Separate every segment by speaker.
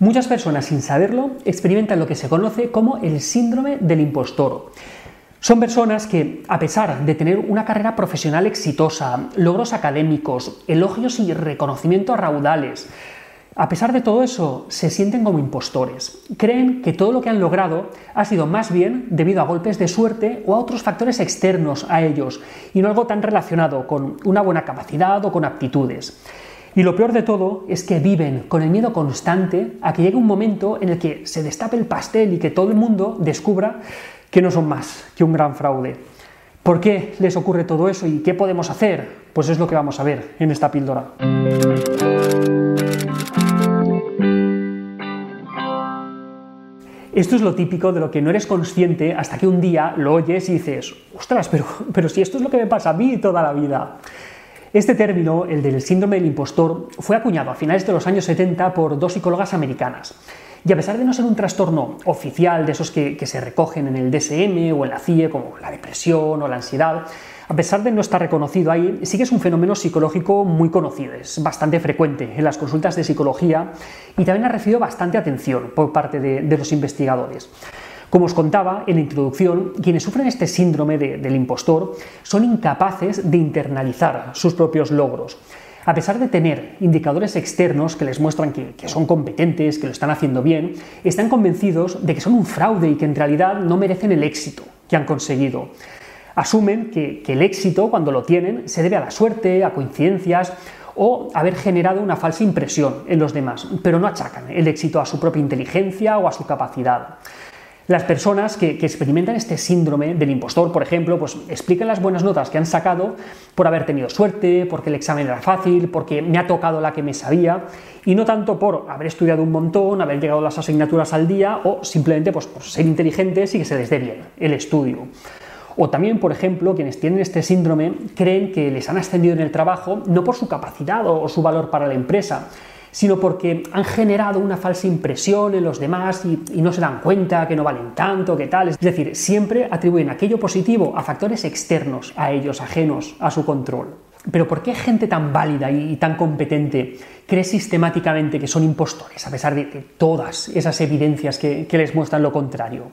Speaker 1: Muchas personas sin saberlo experimentan lo que se conoce como el síndrome del impostor. Son personas que, a pesar de tener una carrera profesional exitosa, logros académicos, elogios y reconocimiento raudales, a pesar de todo eso, se sienten como impostores. Creen que todo lo que han logrado ha sido más bien debido a golpes de suerte o a otros factores externos a ellos, y no algo tan relacionado con una buena capacidad o con aptitudes. Y lo peor de todo es que viven con el miedo constante a que llegue un momento en el que se destape el pastel y que todo el mundo descubra que no son más que un gran fraude. ¿Por qué les ocurre todo eso y qué podemos hacer? Pues es lo que vamos a ver en esta píldora. Esto es lo típico de lo que no eres consciente hasta que un día lo oyes y dices, ostras, pero, pero si esto es lo que me pasa a mí toda la vida. Este término, el del síndrome del impostor, fue acuñado a finales de los años 70 por dos psicólogas americanas. Y a pesar de no ser un trastorno oficial de esos que, se recogen en el DSM o en la CIE, como la depresión o la ansiedad, a pesar de no estar reconocido ahí, sí que es un fenómeno psicológico muy conocido, es bastante frecuente en las consultas de psicología y también ha recibido bastante atención por parte de los investigadores. Como os contaba en la introducción, quienes sufren este síndrome del impostor son incapaces de internalizar sus propios logros. A pesar de tener indicadores externos que les muestran que, son competentes, que lo están haciendo bien, están convencidos de que son un fraude y que en realidad no merecen el éxito que han conseguido. Asumen que, el éxito, cuando lo tienen, se debe a la suerte, a coincidencias o haber generado una falsa impresión en los demás, pero no achacan el éxito a su propia inteligencia o a su capacidad. Las personas que, experimentan este síndrome del impostor, por ejemplo, pues explican las buenas notas que han sacado por haber tenido suerte, porque el examen era fácil, porque me ha tocado la que me sabía, y no tanto por haber estudiado un montón, haber llegado las asignaturas al día, o simplemente pues, por ser inteligentes y que se les dé bien el estudio. O también, por ejemplo, quienes tienen este síndrome creen que les han ascendido en el trabajo no por su capacidad o su valor para la empresa, sino porque han generado una falsa impresión en los demás y, no se dan cuenta que no valen tanto, que tal. Es decir, siempre atribuyen aquello positivo a factores externos a ellos, ajenos a su control. Pero ¿por qué gente tan válida y, tan competente cree sistemáticamente que son impostores, a pesar de, todas esas evidencias que les muestran lo contrario?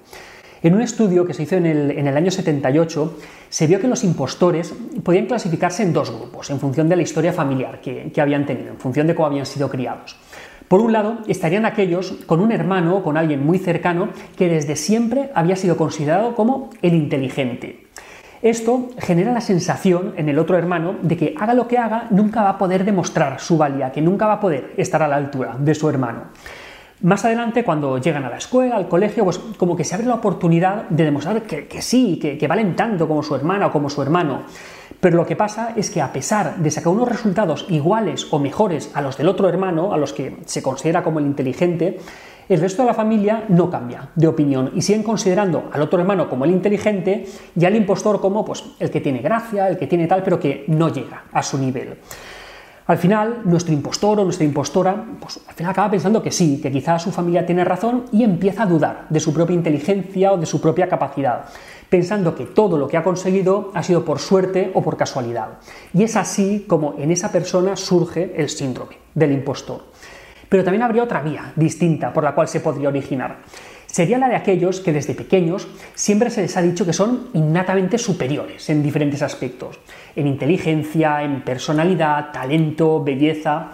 Speaker 1: En un estudio que se hizo en el, año 78, se vio que los impostores podían clasificarse en dos grupos, en función de la historia familiar que, habían tenido, en función de cómo habían sido criados. Por un lado, estarían aquellos con un hermano o con alguien muy cercano que desde siempre había sido considerado como el inteligente. Esto genera la sensación en el otro hermano de que haga lo que haga, nunca va a poder demostrar su valía, que nunca va a poder estar a la altura de su hermano. Más adelante, cuando llegan a la escuela, al colegio, pues como que se abre la oportunidad de demostrar que, sí, que, valen tanto como su hermana o como su hermano. Pero lo que pasa es que a pesar de sacar unos resultados iguales o mejores a los del otro hermano, a los que se considera como el inteligente, el resto de la familia no cambia de opinión y siguen considerando al otro hermano como el inteligente y al impostor como pues, el que tiene gracia, el que tiene tal, pero que no llega a su nivel. Al final, nuestro impostor o nuestra impostora, pues al final acaba pensando que sí, que quizás su familia tiene razón y empieza a dudar de su propia inteligencia o de su propia capacidad, pensando que todo lo que ha conseguido ha sido por suerte o por casualidad. Y es así como en esa persona surge el síndrome del impostor. Pero también habría otra vía distinta por la cual se podría originar sería la de aquellos que desde pequeños siempre se les ha dicho que son innatamente superiores en diferentes aspectos, en inteligencia, en personalidad, talento, belleza.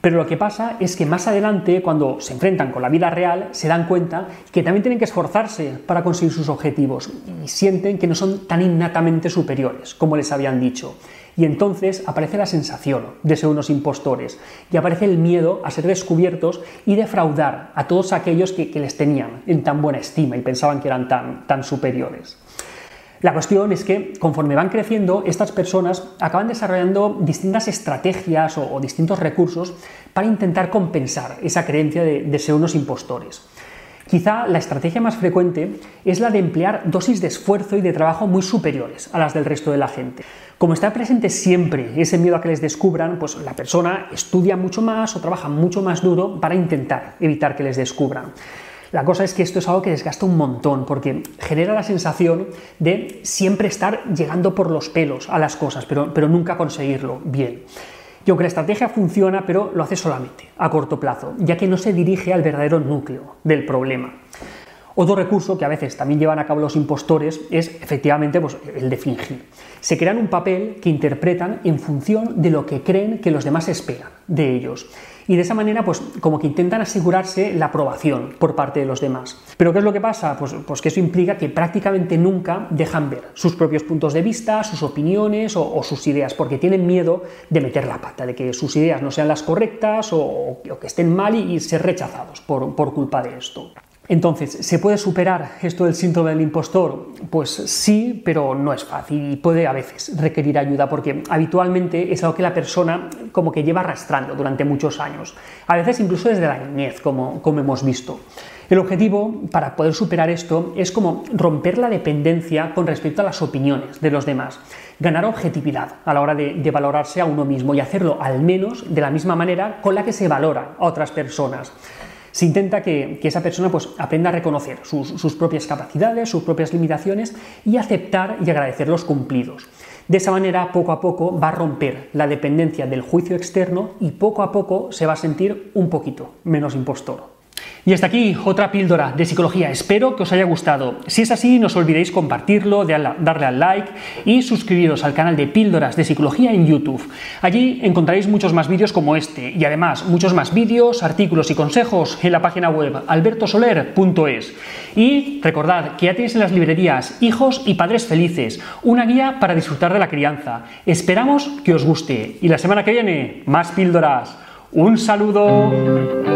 Speaker 1: Pero lo que pasa es que más adelante, cuando se enfrentan con la vida real, se dan cuenta que también tienen que esforzarse para conseguir sus objetivos y sienten que no son tan innatamente superiores como les habían dicho. Y entonces aparece la sensación de ser unos impostores y aparece el miedo a ser descubiertos y defraudar a todos aquellos que, les tenían en tan buena estima y pensaban que eran tan, tan superiores. La cuestión es que conforme van creciendo, estas personas acaban desarrollando distintas estrategias o, distintos recursos para intentar compensar esa creencia de ser unos impostores. Quizá la estrategia más frecuente es la de emplear dosis de esfuerzo y de trabajo muy superiores a las del resto de la gente. Como está presente siempre ese miedo a que les descubran, pues la persona estudia mucho más o trabaja mucho más duro para intentar evitar que les descubran. La cosa es que esto es algo que desgasta un montón porque genera la sensación de siempre estar llegando por los pelos a las cosas, pero, pero nunca conseguirlo bien. Y aunque la estrategia funciona, pero lo hace solamente a corto plazo, ya que no se dirige al verdadero núcleo del problema. Otro recurso que a veces también llevan a cabo los impostores es efectivamente pues, el de fingir. Se crean un papel que interpretan en función de lo que creen que los demás esperan de ellos. Y de esa manera, pues como que intentan asegurarse la aprobación por parte de los demás. Pero ¿qué es lo que pasa? Pues, pues que eso implica que prácticamente nunca dejan ver sus propios puntos de vista, sus opiniones o, sus ideas, porque tienen miedo de meter la pata, de que sus ideas no sean las correctas o, que estén mal y, ser rechazados por, por culpa de esto. Entonces, ¿se puede superar esto del síntoma del impostor? Pues sí, pero no es fácil y puede a veces requerir ayuda porque habitualmente es algo que la persona como que lleva arrastrando durante muchos años, a veces incluso desde la niñez, como, como hemos visto. El objetivo para poder superar esto es como romper la dependencia con respecto a las opiniones de los demás, ganar objetividad a la hora de, de, valorarse a uno mismo y hacerlo al menos de la misma manera con la que se valora a otras personas se intenta que, esa persona pues, aprenda a reconocer sus, propias capacidades, sus propias limitaciones y aceptar y agradecer los cumplidos. De esa manera, poco a poco va a romper la dependencia del juicio externo y poco a poco se va a sentir un poquito menos impostor. Y hasta aquí otra píldora de psicología. Espero que os haya gustado. Si es así, no os olvidéis compartirlo, darle al like y suscribiros al canal de píldoras de psicología en YouTube. Allí encontraréis muchos más vídeos como este y además muchos más vídeos, artículos y consejos en la página web albertosoler.es. Y recordad que ya tenéis en las librerías Hijos y Padres Felices, una guía para disfrutar de la crianza. Esperamos que os guste y la semana que viene más píldoras. Un saludo.